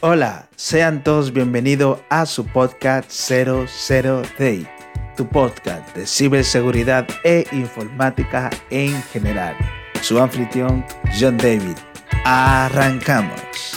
Hola, sean todos bienvenidos a su podcast 00 Day, tu podcast de ciberseguridad e informática en general. Su anfitrión, John David. Arrancamos.